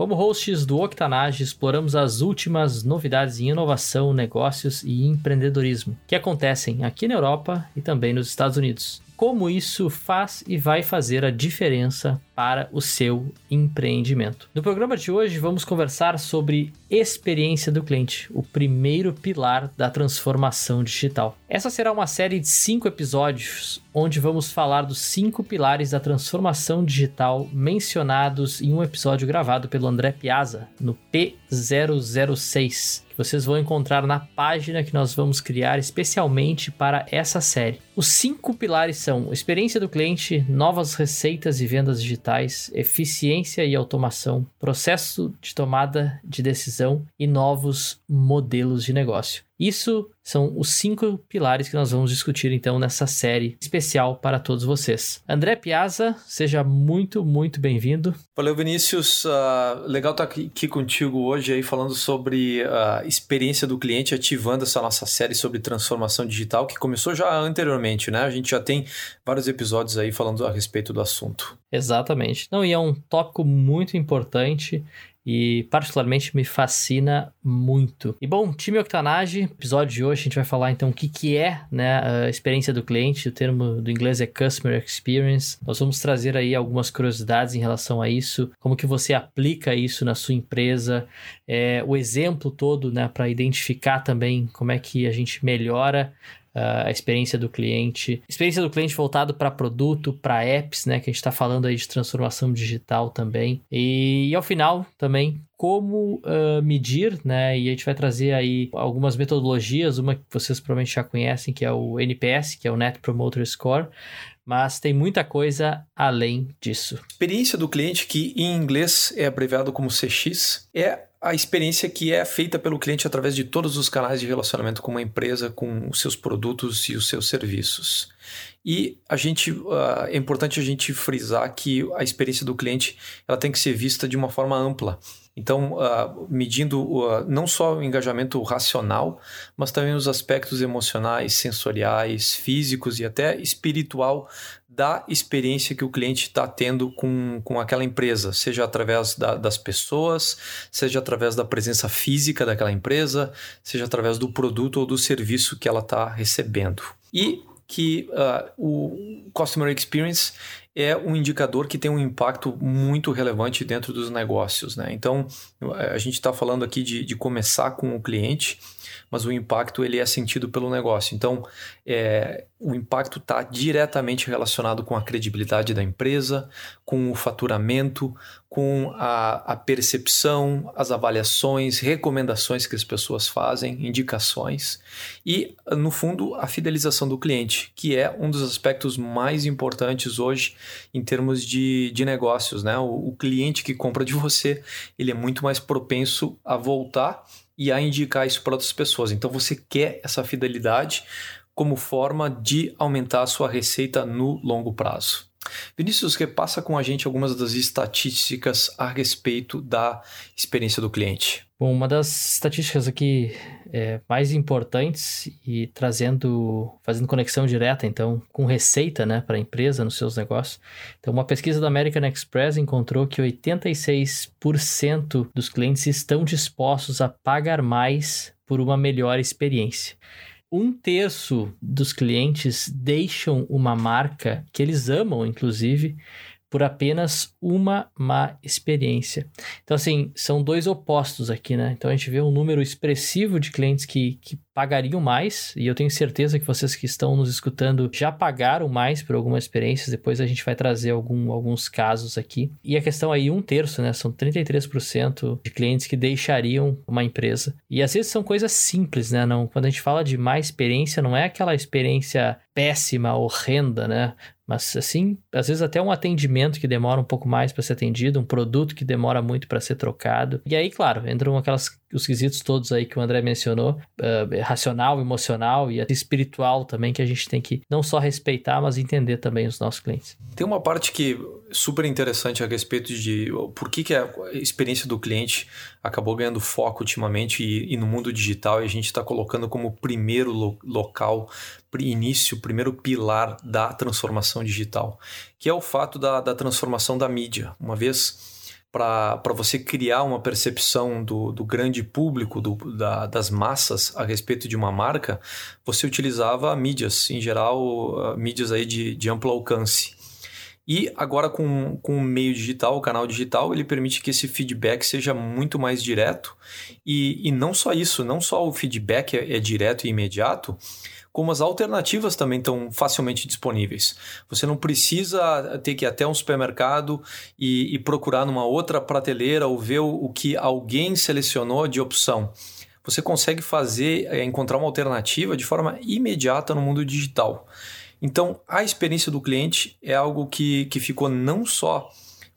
Como hosts do Octanage, exploramos as últimas novidades em inovação, negócios e empreendedorismo que acontecem aqui na Europa e também nos Estados Unidos. Como isso faz e vai fazer a diferença para o seu empreendimento. No programa de hoje, vamos conversar sobre experiência do cliente, o primeiro pilar da transformação digital. Essa será uma série de cinco episódios onde vamos falar dos cinco pilares da transformação digital mencionados em um episódio gravado pelo André Piazza no P006 vocês vão encontrar na página que nós vamos criar especialmente para essa série. Os cinco pilares são experiência do cliente, novas receitas e vendas digitais, eficiência e automação, processo de tomada de decisão e novos modelos de negócio. Isso são os cinco pilares que nós vamos discutir então nessa série especial para todos vocês. André Piazza, seja muito, muito bem-vindo. Valeu, Vinícius. Uh, legal estar aqui, aqui, contigo hoje aí falando sobre a experiência do cliente, ativando essa nossa série sobre transformação digital que começou já anteriormente, né? A gente já tem vários episódios aí falando a respeito do assunto. Exatamente. Não, e é um tópico muito importante e particularmente me fascina muito. E bom, time Octanage, episódio de hoje a gente vai falar então o que, que é né, a experiência do cliente, o termo do inglês é Customer Experience. Nós vamos trazer aí algumas curiosidades em relação a isso, como que você aplica isso na sua empresa, é, o exemplo todo né, para identificar também como é que a gente melhora Uh, a experiência do cliente, experiência do cliente voltado para produto, para apps, né, que a gente está falando aí de transformação digital também. E, e ao final também como uh, medir, né? E a gente vai trazer aí algumas metodologias, uma que vocês provavelmente já conhecem, que é o NPS, que é o Net Promoter Score, mas tem muita coisa além disso. Experiência do cliente, que em inglês é abreviado como CX, é a experiência que é feita pelo cliente através de todos os canais de relacionamento com uma empresa, com os seus produtos e os seus serviços. E a gente uh, é importante a gente frisar que a experiência do cliente ela tem que ser vista de uma forma ampla. Então, uh, medindo uh, não só o engajamento racional, mas também os aspectos emocionais, sensoriais, físicos e até espiritual da experiência que o cliente está tendo com, com aquela empresa, seja através da, das pessoas, seja através da presença física daquela empresa, seja através do produto ou do serviço que ela está recebendo. E que uh, o Customer Experience é um indicador que tem um impacto muito relevante dentro dos negócios. Né? Então, a gente está falando aqui de, de começar com o cliente mas o impacto ele é sentido pelo negócio. Então, é, o impacto está diretamente relacionado com a credibilidade da empresa, com o faturamento, com a, a, percepção, as avaliações, recomendações que as pessoas fazem, indicações e, no fundo, a fidelização do cliente, que é um dos aspectos mais importantes hoje em termos de, de negócios. Né? O, o cliente que compra de você ele é muito mais propenso a voltar e a indicar isso para outras pessoas. Então você quer essa fidelidade como forma de aumentar a sua receita no longo prazo. Vinícius, repassa com a gente algumas das estatísticas a respeito da experiência do cliente. Bom, uma das estatísticas aqui é, mais importantes e trazendo, fazendo conexão direta, então, com receita, né, para a empresa nos seus negócios. Então, uma pesquisa da American Express encontrou que 86% dos clientes estão dispostos a pagar mais por uma melhor experiência um terço dos clientes deixam uma marca que eles amam, inclusive, por apenas uma má experiência. Então, assim, são dois opostos aqui, né? Então, a gente vê um número expressivo de clientes que, que pagariam mais, e eu tenho certeza que vocês que estão nos escutando já pagaram mais por algumas experiências, depois a gente vai trazer algum, alguns casos aqui. E a questão aí, um terço, né? São 33% de clientes que deixariam uma empresa. E às vezes são coisas simples, né? Não, quando a gente fala de má experiência, não é aquela experiência péssima, horrenda, né? Mas assim, às vezes até um atendimento que demora um pouco mais para ser atendido, um produto que demora muito para ser trocado. E aí, claro, entram aquelas os quesitos todos aí que o André mencionou, uh, racional, emocional e espiritual também, que a gente tem que não só respeitar, mas entender também os nossos clientes. Tem uma parte que super interessante a respeito de por que, que a experiência do cliente acabou ganhando foco ultimamente e, e no mundo digital e a gente está colocando como primeiro lo local, início, primeiro pilar da transformação digital, que é o fato da, da transformação da mídia. Uma vez para você criar uma percepção do, do grande público, do, da, das massas a respeito de uma marca, você utilizava mídias, em geral, mídias aí de, de amplo alcance. E agora com, com o meio digital, o canal digital, ele permite que esse feedback seja muito mais direto. E, e não só isso, não só o feedback é, é direto e imediato, como as alternativas também estão facilmente disponíveis. Você não precisa ter que ir até um supermercado e, e procurar numa outra prateleira ou ver o, o que alguém selecionou de opção. Você consegue fazer, é, encontrar uma alternativa de forma imediata no mundo digital. Então, a experiência do cliente é algo que, que ficou não só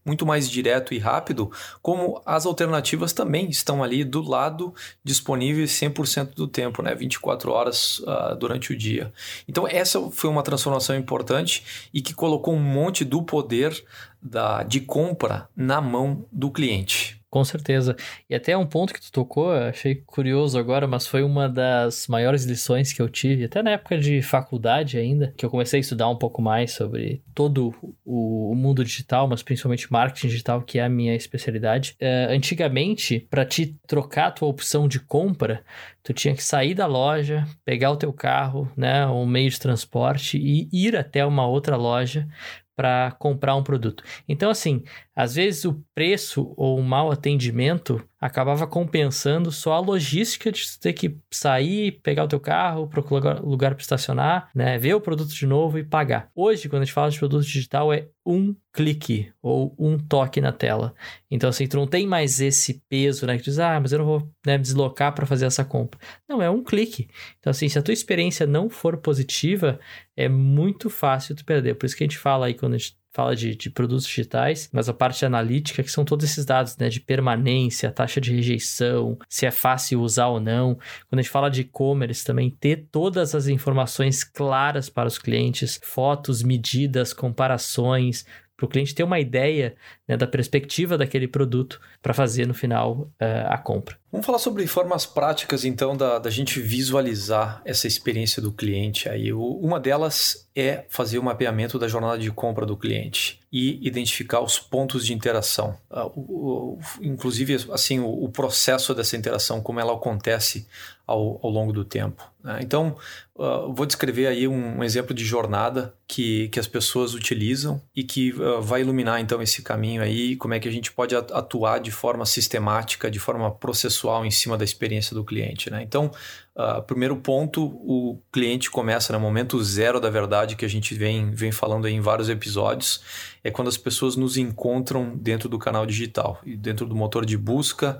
muito mais direto e rápido, como as alternativas também estão ali do lado disponíveis 100% do tempo, né? 24 horas uh, durante o dia. Então, essa foi uma transformação importante e que colocou um monte do poder da, de compra na mão do cliente. Com certeza. E até um ponto que tu tocou, achei curioso agora, mas foi uma das maiores lições que eu tive, até na época de faculdade ainda, que eu comecei a estudar um pouco mais sobre todo o, mundo digital, mas principalmente marketing digital, que é a minha especialidade. Uh, antigamente, para te trocar a tua opção de compra, tu tinha que sair da loja, pegar o teu carro, né, um meio de transporte e ir até uma outra loja para comprar um produto. Então, assim, às vezes o preço ou o mau atendimento acabava compensando só a logística de ter que sair, pegar o teu carro, procurar lugar para estacionar, né, ver o produto de novo e pagar. Hoje, quando a gente fala de produto digital, é um clique ou um toque na tela. Então, assim, tu não tem mais esse peso, né, que diz, ah, mas eu não vou né, deslocar para fazer essa compra. Não, é um clique. Então, assim, se a tua experiência não for positiva, é muito fácil tu perder. Por isso que a gente fala aí quando a gente fala de, de produtos digitais, mas a parte analítica, que são todos esses dados, né, de permanência, taxa de rejeição, se é fácil usar ou não. Quando a gente fala de e-commerce também, ter todas as informações claras para os clientes, fotos, medidas, comparações, para o cliente ter uma ideia né, da perspectiva daquele produto para fazer no final uh, a compra. Vamos falar sobre formas práticas, então, da, da gente visualizar essa experiência do cliente. Aí, uma delas é fazer o mapeamento da jornada de compra do cliente e identificar os pontos de interação. Uh, o, o, inclusive, assim, o, o, processo dessa interação, como ela acontece ao, ao longo do tempo. Né? Então, uh, vou descrever aí um, exemplo de jornada que, que as pessoas utilizam e que uh, vai iluminar, então, esse caminho aí, como é que a gente pode atuar de forma sistemática, de forma processual em cima da experiência do cliente. Né? Então, Uh, primeiro ponto, o cliente começa no momento zero da verdade que a gente vem, vem falando em vários episódios, é quando as pessoas nos encontram dentro do canal digital e dentro do motor de busca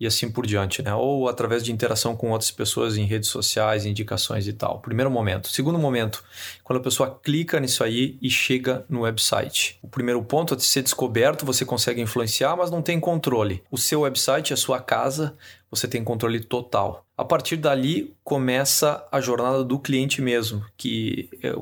e assim por diante, né? Ou através de interação com outras pessoas em redes sociais, indicações e tal. Primeiro momento. Segundo momento, quando a pessoa clica nisso aí e chega no website. O primeiro ponto é de ser descoberto, você consegue influenciar, mas não tem controle. O seu website, a sua casa, você tem controle total. A partir dali começa a jornada do cliente mesmo, que, é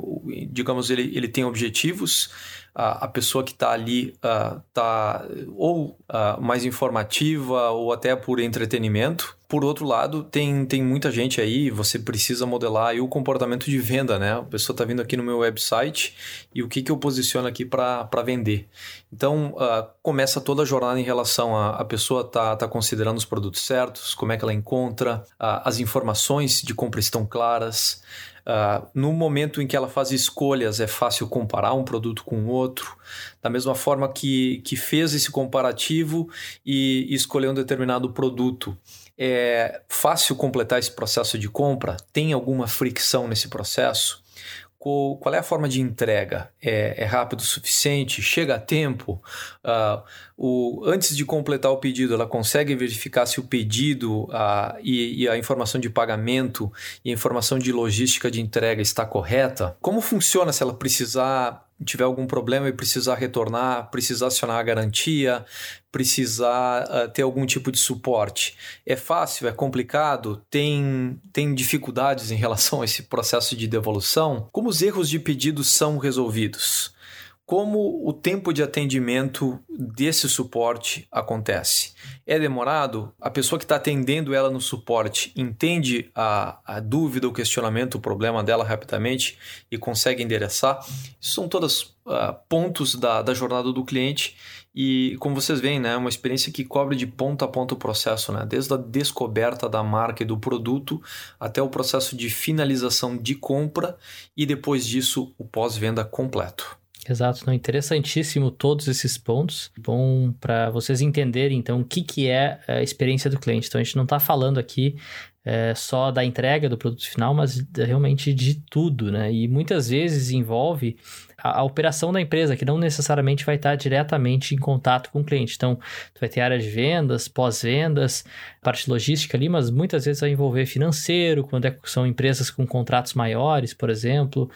digamos, ele, ele tem objetivos, a, a pessoa que está ali está uh, ou uh, mais informativa ou até por entretenimento. Por outro lado, tem, tem muita gente aí, você precisa modelar o comportamento de venda, né? A pessoa está vindo aqui no meu website e o que, que eu posiciono aqui para vender. Então, uh, começa toda a jornada em relação a a pessoa tá, tá considerando os produtos certos, como é que ela encontra, as informações de compra estão claras, Uh, no momento em que ela faz escolhas, é fácil comparar um produto com outro. Da mesma forma que, que fez esse comparativo e escolheu um determinado produto. É fácil completar esse processo de compra? Tem alguma fricção nesse processo? qual é a forma de entrega? É, é rápido o suficiente? Chega a tempo? Uh, o, antes de completar o pedido, ela consegue verificar se o pedido uh, e, e, a informação de pagamento e a informação de logística de entrega está correta? Como funciona se ela precisar tiver algum problema e precisar retornar, precisar acionar a garantia, precisar uh, ter algum tipo de suporte. É fácil? É complicado? Tem, tem dificuldades em relação a esse processo de devolução? Como os erros de pedido são resolvidos? Como o tempo de atendimento desse suporte acontece? É demorado? A pessoa que está atendendo ela no suporte entende a, a dúvida, o questionamento, o problema dela rapidamente e consegue endereçar? Isso são todos uh, pontos da, da jornada do cliente e, como vocês veem, né, é uma experiência que cobre de ponta a ponta o processo, né, desde a descoberta da marca e do produto até o processo de finalização de compra e depois disso o pós-venda completo. Exato, não interessantíssimo todos esses pontos. Bom para vocês entenderem então o que, que é a experiência do cliente. Então a gente não está falando aqui é, só da entrega do produto final, mas realmente de tudo, né? E muitas vezes envolve a, a, operação da empresa, que não necessariamente vai estar diretamente em contato com o cliente. Então, tu vai ter área de vendas, pós-vendas, parte logística ali, mas muitas vezes vai envolver financeiro, quando é, são empresas com contratos maiores, por exemplo.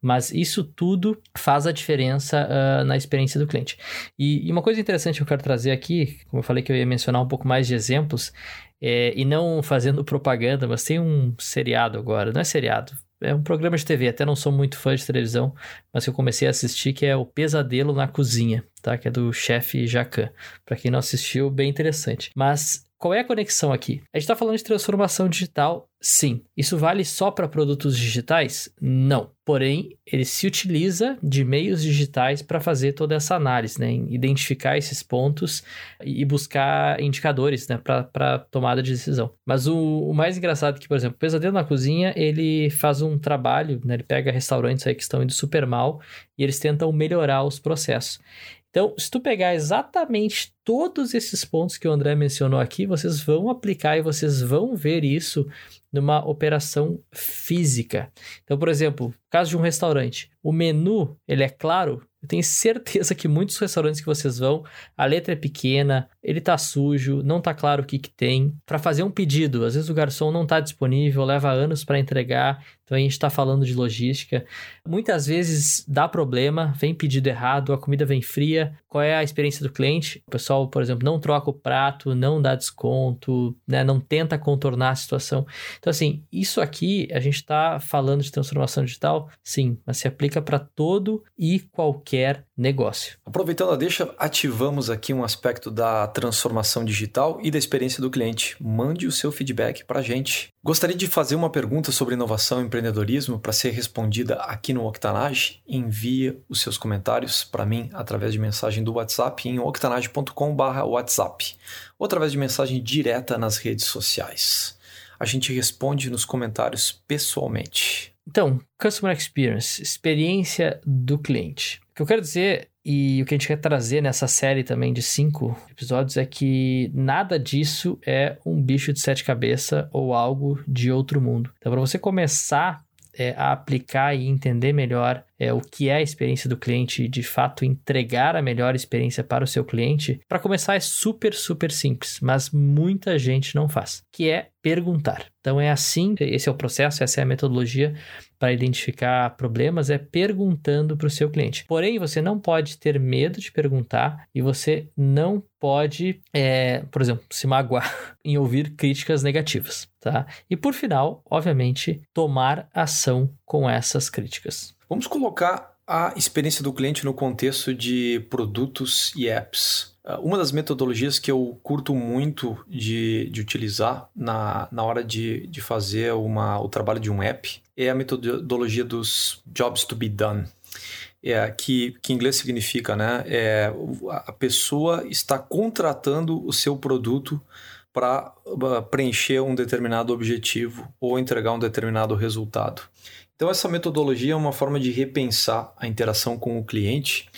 Mas isso tudo faz a diferença uh, na experiência do cliente. E, e, uma coisa interessante que eu quero trazer aqui, como eu falei que eu ia mencionar um pouco mais de exemplos, é, e não fazendo propaganda, mas tem um seriado agora, não é seriado, é um programa de TV, até não sou muito fã de televisão, mas que eu comecei a assistir, que é o Pesadelo na Cozinha, tá? Que é do chefe Jacan. Para quem não assistiu, bem interessante. Mas qual é a conexão aqui? A gente está falando de transformação digital, sim. Isso vale só para produtos digitais? Não. Porém, ele se utiliza de meios digitais para fazer toda essa análise, né? identificar esses pontos e buscar indicadores né? para tomada de decisão. Mas o, o, mais engraçado é que, por exemplo, o Pesadelo na Cozinha, ele faz um trabalho, né? ele pega restaurantes aí que estão indo super mal e eles tentam melhorar os processos. Então, se tu pegar exatamente todos esses pontos que o André mencionou aqui, vocês vão aplicar e vocês vão ver isso numa operação física. Então, por exemplo, caso de um restaurante, o menu, ele é claro, eu tenho certeza que muitos restaurantes que vocês vão, a letra é pequena, ele tá sujo, não tá claro o que que tem. Para fazer um pedido, às vezes o garçom não tá disponível, leva anos para entregar, então a gente está falando de logística. Muitas vezes dá problema, vem pedido errado, a comida vem fria. Qual é a experiência do cliente? O pessoal, por exemplo, não troca o prato, não dá desconto, né? não tenta contornar a situação. Então, assim, isso aqui a gente está falando de transformação digital, sim, mas se aplica para todo e qualquer negócio. Aproveitando a deixa, ativamos aqui um aspecto da transformação digital e da experiência do cliente. Mande o seu feedback para a gente. Gostaria de fazer uma pergunta sobre inovação e empreendedorismo para ser respondida aqui no Octanage. Envie os seus comentários para mim através de mensagem do WhatsApp em octanage.com/whatsapp ou através de mensagem direta nas redes sociais. A gente responde nos comentários pessoalmente. Então, Customer Experience, experiência do cliente. O que eu quero dizer e o que a gente quer trazer nessa série também de cinco episódios é que nada disso é um bicho de sete cabeças ou algo de outro mundo. Então, para você começar é, a aplicar e entender melhor é, o que é a experiência do cliente e de fato entregar a melhor experiência para o seu cliente, para começar é super, super simples, mas muita gente não faz, que é perguntar. Então é assim, esse é o processo, essa é a metodologia para identificar problemas, é perguntando para o seu cliente. Porém, você não pode ter medo de perguntar e você não pode, é, por exemplo, se magoar em ouvir críticas negativas, tá? E por final, obviamente, tomar ação com essas críticas. Vamos colocar a experiência do cliente no contexto de produtos e apps. Ah, uma das metodologias que eu curto muito de, de utilizar na, na hora de, de fazer uma, o trabalho de um app é a metodologia dos jobs to be done. É, que, que em inglês significa, né? É, a pessoa está contratando o seu produto para ah, preencher um determinado objetivo ou entregar um determinado resultado. Então, essa metodologia é uma forma de repensar a interação com o cliente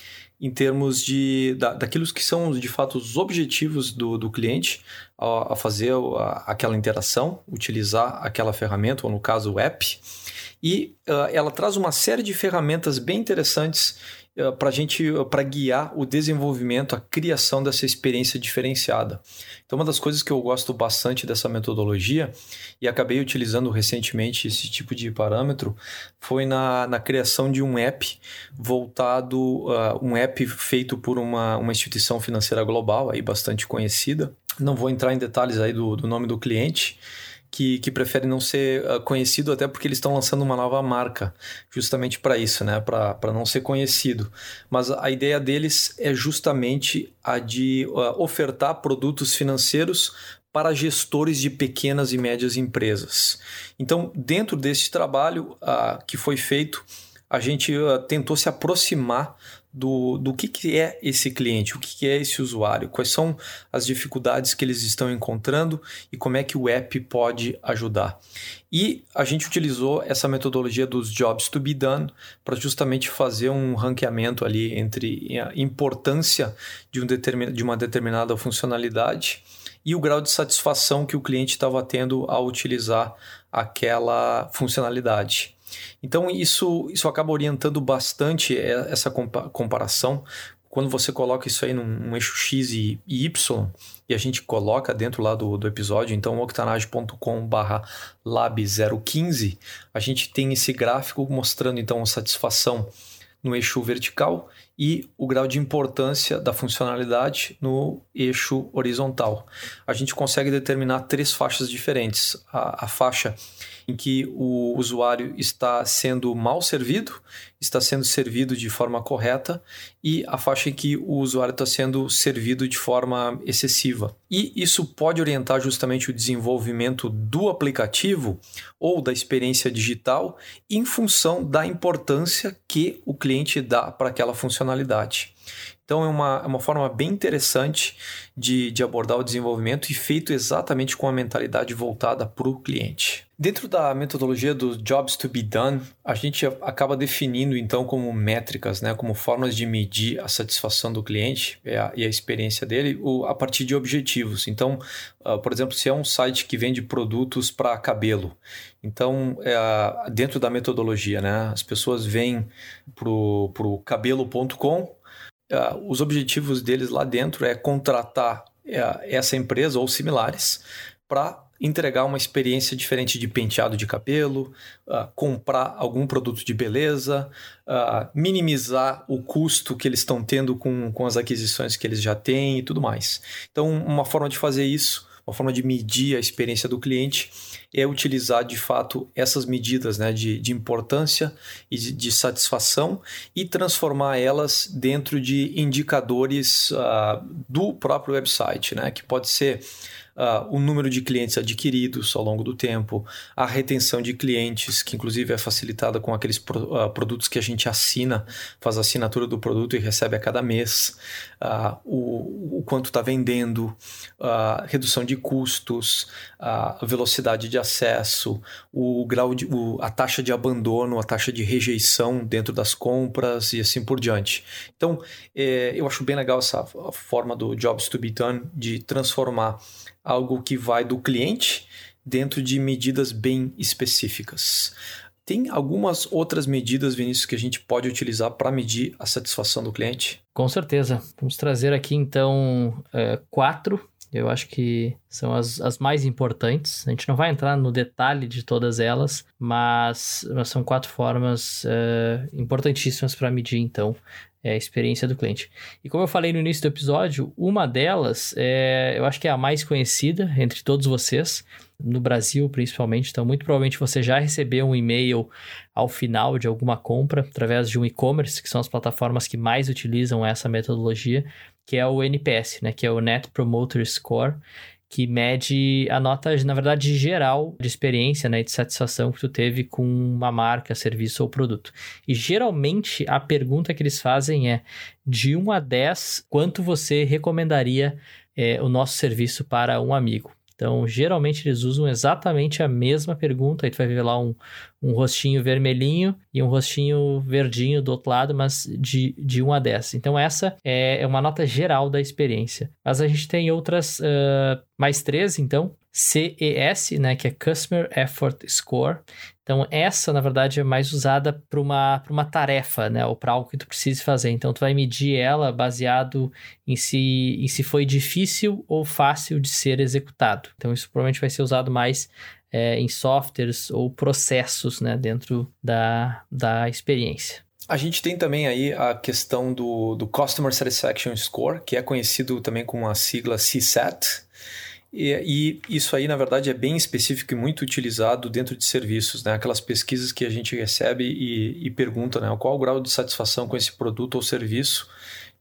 em termos de da, daquilo que são de fato os objetivos do, do cliente a, a fazer a, aquela interação, utilizar aquela ferramenta, ou no caso o app. E uh, ela traz uma série de ferramentas bem interessantes para gente, uh, para guiar o desenvolvimento, a criação dessa experiência diferenciada. Então, uma das coisas que eu gosto bastante dessa metodologia e acabei utilizando recentemente esse tipo de parâmetro foi na, na criação de um app voltado, uh, um app feito por uma, uma instituição financeira global, aí bastante conhecida. Não vou entrar em detalhes aí do, do nome do cliente, que, que não ser uh, conhecido, até porque eles estão lançando uma nova marca, justamente para isso, né? para não ser conhecido. Mas a ideia deles é justamente a de uh, ofertar produtos financeiros para gestores de pequenas e médias empresas. Então, dentro desse trabalho uh, que foi feito, a gente tentou se aproximar do, do que, que é esse cliente, o que, que é esse usuário, quais são as dificuldades que eles estão encontrando e como é que o app pode ajudar. E a gente utilizou essa metodologia dos jobs to be done para justamente fazer um ranqueamento ali entre a importância de, um determin, de uma determinada funcionalidade e o grau de satisfação que o cliente estava tendo ao utilizar aquela funcionalidade. Então, isso, isso acaba orientando bastante essa comparação. Quando você coloca isso aí num, num eixo X e, Y, e a gente coloca dentro lá do, do episódio, então octanage.com lab 015, a gente tem esse gráfico mostrando então a satisfação no eixo vertical e o grau de importância da funcionalidade no eixo horizontal. A gente consegue determinar três faixas diferentes. A, a faixa em que o usuário está sendo mal servido, está sendo servido de forma correta, e a faixa em que o usuário está sendo servido de forma excessiva. E isso pode orientar justamente o desenvolvimento do aplicativo ou da experiência digital em função da importância que o cliente dá para aquela funcionalidade. Então é uma, é uma forma bem interessante de, de abordar o desenvolvimento e feito exatamente com a mentalidade voltada para o cliente. Dentro da metodologia dos jobs to be done, a gente acaba definindo então como métricas, né, como formas de medir a satisfação do cliente e a, e a experiência dele o, a partir de objetivos. Então, uh, por exemplo, se é um site que vende produtos para cabelo, então é, dentro da metodologia, né, as pessoas vêm para o cabelo.com os objetivos deles lá dentro é contratar uh, essa empresa ou similares para entregar uma experiência diferente de penteado de cabelo, uh, comprar algum produto de beleza, uh, minimizar o custo que eles estão tendo com, com as aquisições que eles já têm e tudo mais. Então, uma forma de fazer isso, uma forma de medir a experiência do cliente é utilizar de fato essas medidas né, de, de importância e de, de, satisfação e transformar elas dentro de indicadores uh, do próprio website, né, que pode ser uh, o número de clientes adquiridos ao longo do tempo, a retenção de clientes, que inclusive é facilitada com aqueles pro, uh, produtos que a gente assina, faz a assinatura do produto e recebe a cada mês, uh, o, o, quanto está vendendo, a redução de custos, a velocidade de acesso, o grau de, o, a taxa de abandono, a taxa de rejeição dentro das compras e assim por diante. Então, é, eu acho bem legal essa forma do Jobs to be Done de transformar algo que vai do cliente dentro de medidas bem específicas. Tem algumas outras medidas, Vinícius, que a gente pode utilizar para medir a satisfação do cliente? Com certeza. Vamos trazer aqui então é, quatro. Eu acho que são as, as mais importantes. A gente não vai entrar no detalhe de todas elas, mas, mas são quatro formas é, importantíssimas para medir então é, a experiência do cliente. E como eu falei no início do episódio, uma delas, é, eu acho que é a mais conhecida entre todos vocês, no Brasil principalmente. Então, muito provavelmente você já recebeu um e-mail ao final de alguma compra através de um e-commerce, que são as plataformas que mais utilizam essa metodologia, que é o NPS, né, que é o Net Promoter Score, que mede a nota, na verdade, geral de experiência né, de satisfação que tu teve com uma marca, serviço ou produto. E geralmente a pergunta que eles fazem é: de 1 a 10, quanto você recomendaria é, o nosso serviço para um amigo? Então, geralmente eles usam exatamente a mesma pergunta. Aí tu vai ver lá um, um rostinho vermelhinho e um rostinho verdinho do outro lado, mas de, de 1 a 10. Então, essa é, é uma nota geral da experiência. Mas a gente tem outras, uh, mais três, então, CES, né, que é Customer Effort Score. Então, essa, na verdade, é mais usada para uma, uma tarefa, né, ou para algo que tu precise fazer. Então, tu vai medir ela baseado em se, em se foi difícil ou fácil de ser executado. Então, isso provavelmente vai ser usado mais é, em softwares ou processos, né, dentro da, da experiência. A gente tem também aí a questão do, do Customer Satisfaction Score, que é conhecido também com a sigla CSAT, e, e, isso aí, na verdade, é bem específico e muito utilizado dentro de serviços, né? Aquelas pesquisas que a gente recebe e, e pergunta, né? Qual o grau de satisfação com esse produto ou serviço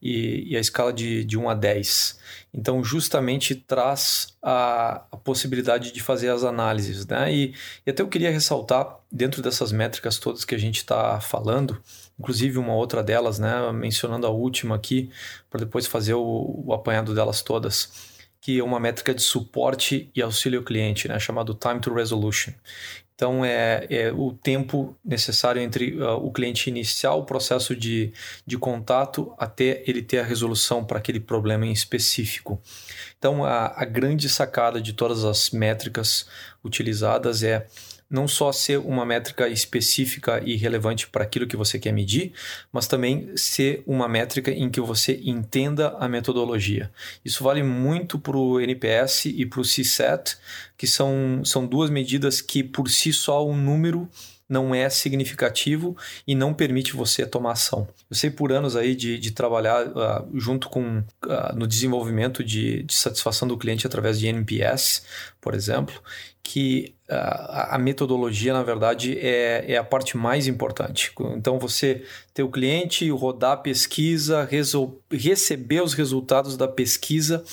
e, e a escala de, de 1 a 10. Então, justamente traz a, a possibilidade de fazer as análises, né? E, e até eu queria ressaltar, dentro dessas métricas todas que a gente está falando, inclusive uma outra delas, né? Mencionando a última aqui, para depois fazer o, o apanhado delas todas que é uma métrica de suporte e auxílio ao cliente, né, chamado Time to Resolution. Então, é, é o tempo necessário entre uh, o cliente iniciar o processo de, de contato até ele ter a resolução para aquele problema em específico. Então, a, a grande sacada de todas as métricas utilizadas é não só ser uma métrica específica e relevante para aquilo que você quer medir, mas também ser uma métrica em que você entenda a metodologia. Isso vale muito para o NPS e para o CSAT, que são, são duas medidas que por si só um número não é significativo e não permite você tomar ação. Eu sei por anos aí de, de trabalhar uh, junto com uh, no desenvolvimento de, de satisfação do cliente através de NPS, por exemplo, que a, a metodologia, na verdade, é, é a parte mais importante. Então, você ter o cliente, rodar a pesquisa, receber os resultados da pesquisa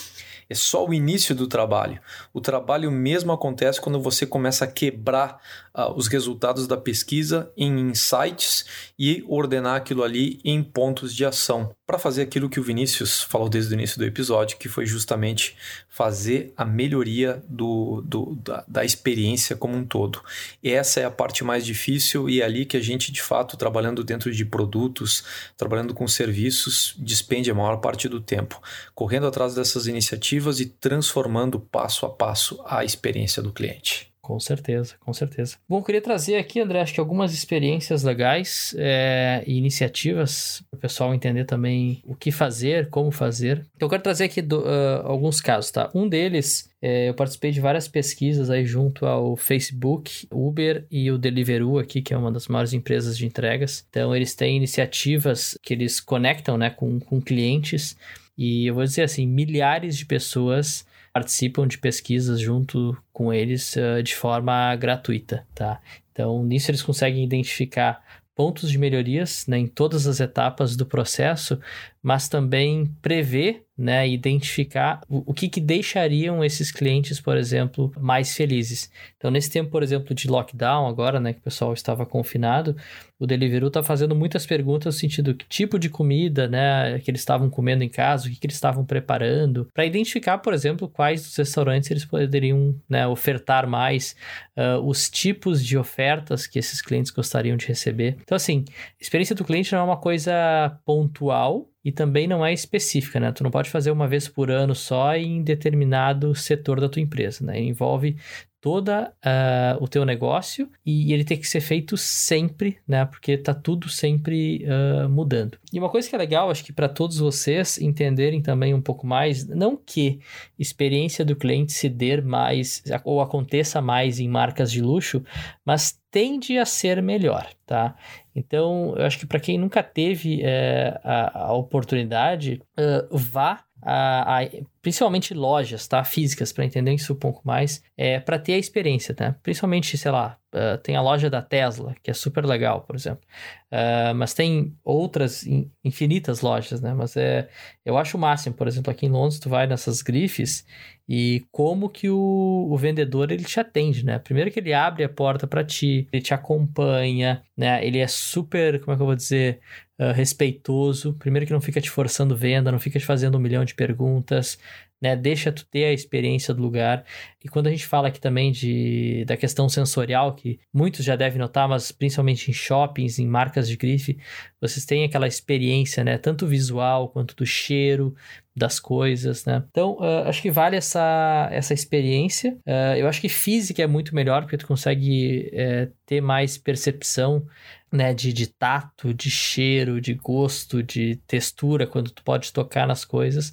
é só o início do trabalho. O trabalho mesmo acontece quando você começa a quebrar uh, os resultados da pesquisa em insights e ordenar aquilo ali em pontos de ação para fazer aquilo que o Vinícius falou desde o início do episódio, que foi justamente fazer a melhoria do, do da, da, experiência como um todo. Essa é a parte mais difícil e é ali que a gente, de fato, trabalhando dentro de produtos, trabalhando com serviços, despende a maior parte do tempo, correndo atrás dessas iniciativas e transformando passo a passo a experiência do cliente. Com certeza, com certeza. Bom, queria trazer aqui, André, acho que algumas experiências legais é, e iniciativas para o pessoal entender também o que fazer, como fazer. Então, eu quero trazer aqui do, uh, alguns casos, tá? Um deles, é, eu participei de várias pesquisas aí junto ao Facebook, Uber e o Deliveroo aqui, que é uma das maiores empresas de entregas. Então, eles têm iniciativas que eles conectam né, com, com clientes e eu vou dizer assim, milhares de pessoas participam de pesquisas junto com eles uh, de forma gratuita, tá? Então, nisso eles conseguem identificar pontos de melhorias né, em todas as etapas do processo, mas também prever né, identificar o, o que, que deixariam esses clientes, por exemplo, mais felizes. Então, nesse tempo, por exemplo, de lockdown, agora, né, que o pessoal estava confinado, o Deliveroo está fazendo muitas perguntas no sentido que tipo de comida, né, que eles estavam comendo em casa, o que, que eles estavam preparando, para identificar, por exemplo, quais dos restaurantes eles poderiam né, ofertar mais, uh, os tipos de ofertas que esses clientes gostariam de receber. Então, assim, experiência do cliente não é uma coisa pontual, e também não é específica, né? Tu não pode fazer uma vez por ano só em determinado setor da tua empresa, né? Envolve toda uh, o teu negócio e ele tem que ser feito sempre, né? Porque tá tudo sempre uh, mudando. E uma coisa que é legal, acho que para todos vocês entenderem também um pouco mais, não que experiência do cliente se dê mais ou aconteça mais em marcas de luxo, mas tende a ser melhor, tá? Então, eu acho que para quem nunca teve é, a, a, oportunidade, uh, vá a, a, principalmente lojas, tá? Físicas, para entender isso um pouco mais, é, para ter a experiência, né? Principalmente, sei lá, uh, tem a loja da Tesla, que é super legal, por exemplo. Uh, mas tem outras in, infinitas lojas, né? Mas é, eu acho o máximo, por exemplo, aqui em Londres, tu vai nessas grifes e como que o, o vendedor ele te atende, né? Primeiro que ele abre a porta para ti, ele te acompanha, né? Ele é super, como é que eu vou dizer, uh, respeitoso. Primeiro que não fica te forçando venda, não fica te fazendo um milhão de perguntas. Né? Deixa tu ter a experiência do lugar. E quando a gente fala aqui também de, da questão sensorial, que muitos já devem notar, mas principalmente em shoppings, em marcas de grife, vocês têm aquela experiência, né? Tanto visual quanto do cheiro, das coisas, né? Então, uh, acho que vale essa, essa experiência. Uh, eu acho que física é muito melhor, porque tu consegue uh, ter mais percepção né, de, de tato, de cheiro, de gosto, de textura, quando tu pode tocar nas coisas.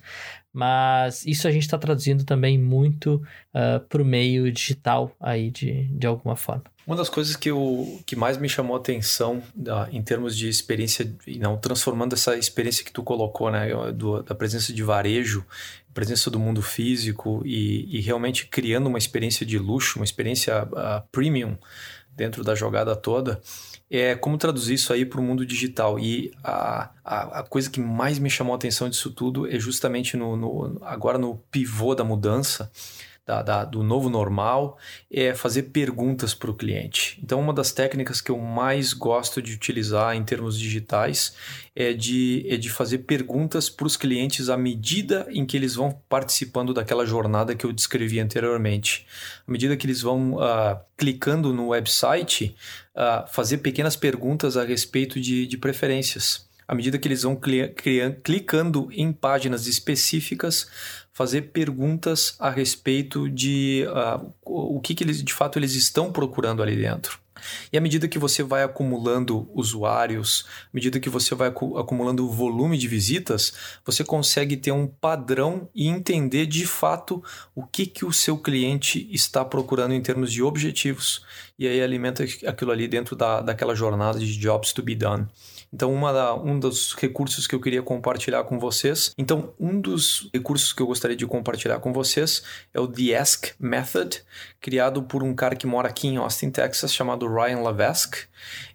Mas isso a gente está traduzindo também muito uh, para o meio digital aí, de, de alguma forma. Uma das coisas que, eu, que mais me chamou a atenção em termos de experiência, não transformando essa experiência que tu colocou, né, do, da presença de varejo, presença do mundo físico e, e realmente criando uma experiência de luxo, uma experiência uh, premium dentro da jogada toda, é como traduzir isso aí para o mundo digital. E a, a, a, coisa que mais me chamou a atenção disso tudo é justamente no, no agora no pivô da mudança, da, da, do novo normal é fazer perguntas para o cliente. Então, uma das técnicas que eu mais gosto de utilizar em termos digitais é de, é de fazer perguntas para os clientes à medida em que eles vão participando daquela jornada que eu descrevi anteriormente. À medida que eles vão uh, clicando no website, uh, fazer pequenas perguntas a respeito de, de preferências à medida que eles vão clicando em páginas específicas, fazer perguntas a respeito de uh, o que, que eles de fato eles estão procurando ali dentro. E à medida que você vai acumulando usuários, à medida que você vai acumulando volume de visitas, você consegue ter um padrão e entender de fato o que, que o seu cliente está procurando em termos de objetivos. E aí alimenta aquilo ali dentro da, daquela jornada de jobs to be done. Então, uma da, um dos recursos que eu queria compartilhar com vocês. Então, um dos recursos que eu gostaria de compartilhar com vocês é o The Ask Method, criado por um cara que mora aqui em Austin, Texas, chamado Ryan Levesque.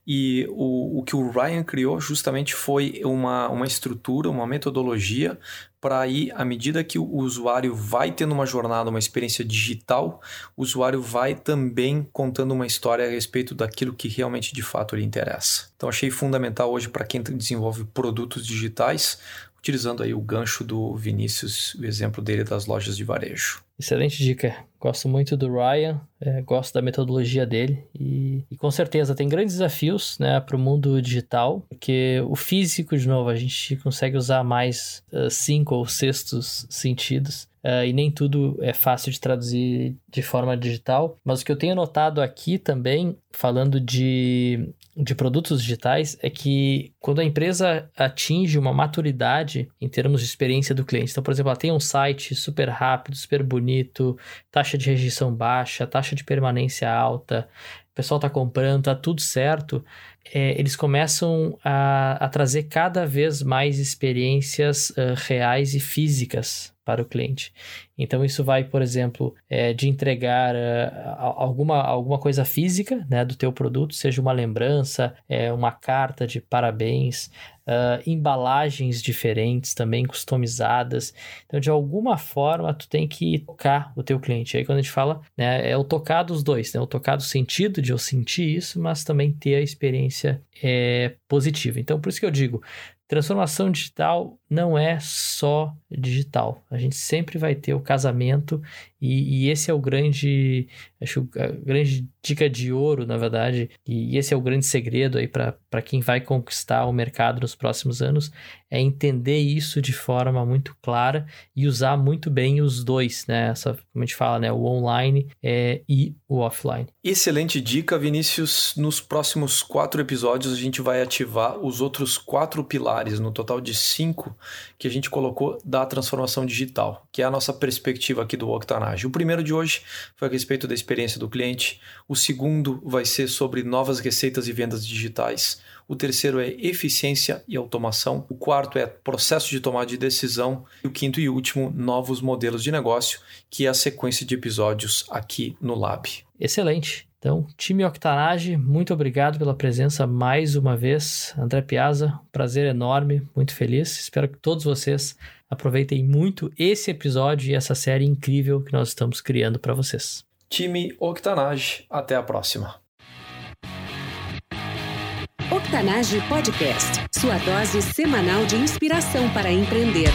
E o, o que o Ryan criou justamente foi uma, uma estrutura, uma metodologia para aí, à medida que o usuário vai tendo uma jornada, uma experiência digital, o usuário vai também contando uma história a respeito daquilo que realmente de fato lhe interessa. Então achei fundamental hoje para quem desenvolve produtos digitais, utilizando aí o gancho do Vinícius, o exemplo dele das lojas de varejo. Excelente dica. Gosto muito do Ryan, é, gosto da metodologia dele e, e, com certeza tem grandes desafios né, para o mundo digital, porque o físico, de novo, a gente consegue usar mais uh, cinco ou sextos sentidos. Uh, e nem tudo é fácil de traduzir de forma digital. Mas o que eu tenho notado aqui também, falando de de produtos digitais é que quando a empresa atinge uma maturidade em termos de experiência do cliente, então, por exemplo, ela tem um site super rápido, super bonito, taxa de rejeição baixa, taxa de permanência alta, o pessoal está comprando, está tudo certo, é, eles começam a, a, trazer cada vez mais experiências uh, reais e físicas para o cliente. Então, isso vai, por exemplo, é, de entregar uh, alguma, alguma coisa física né, do teu produto, seja uma lembrança, é, uma carta de parabéns, uh, embalagens diferentes também, customizadas. Então, de alguma forma, tu tem que tocar o teu cliente. Aí, quando a gente fala, né, é o tocar dos dois, né? o tocar do sentido de eu sentir isso, mas também ter a experiência é, positiva. Então, por isso que eu digo, Transformação digital não é só digital. A gente sempre vai ter o casamento e, e esse é o grande, acho a grande dica de ouro, na verdade, e esse é o grande segredo aí para quem vai conquistar o mercado nos próximos anos, é entender isso de forma muito clara e usar muito bem os dois, né? Essa, como a gente fala, né? O online é, e o offline. Excelente dica, Vinícius. Nos próximos quatro episódios a gente vai ativar os outros quatro pilares, no total de cinco, que a gente colocou da transformação digital, que é a nossa perspectiva aqui do O primeiro de hoje foi a respeito da experiência do cliente, o segundo vai ser sobre novas receitas e vendas digitais. O terceiro é eficiência e automação. O quarto é processo de tomada de decisão. E o quinto e último, novos modelos de negócio, que é a sequência de episódios aqui no Lab. Excelente. Então, time Octanage, muito obrigado pela presença mais uma vez. André Piazza, prazer enorme, muito feliz. Espero que todos vocês aproveitem muito esse episódio e essa série incrível que nós estamos criando para vocês. Time Octanage, até a próxima. Octanage Podcast, sua dose semanal de inspiração para empreender.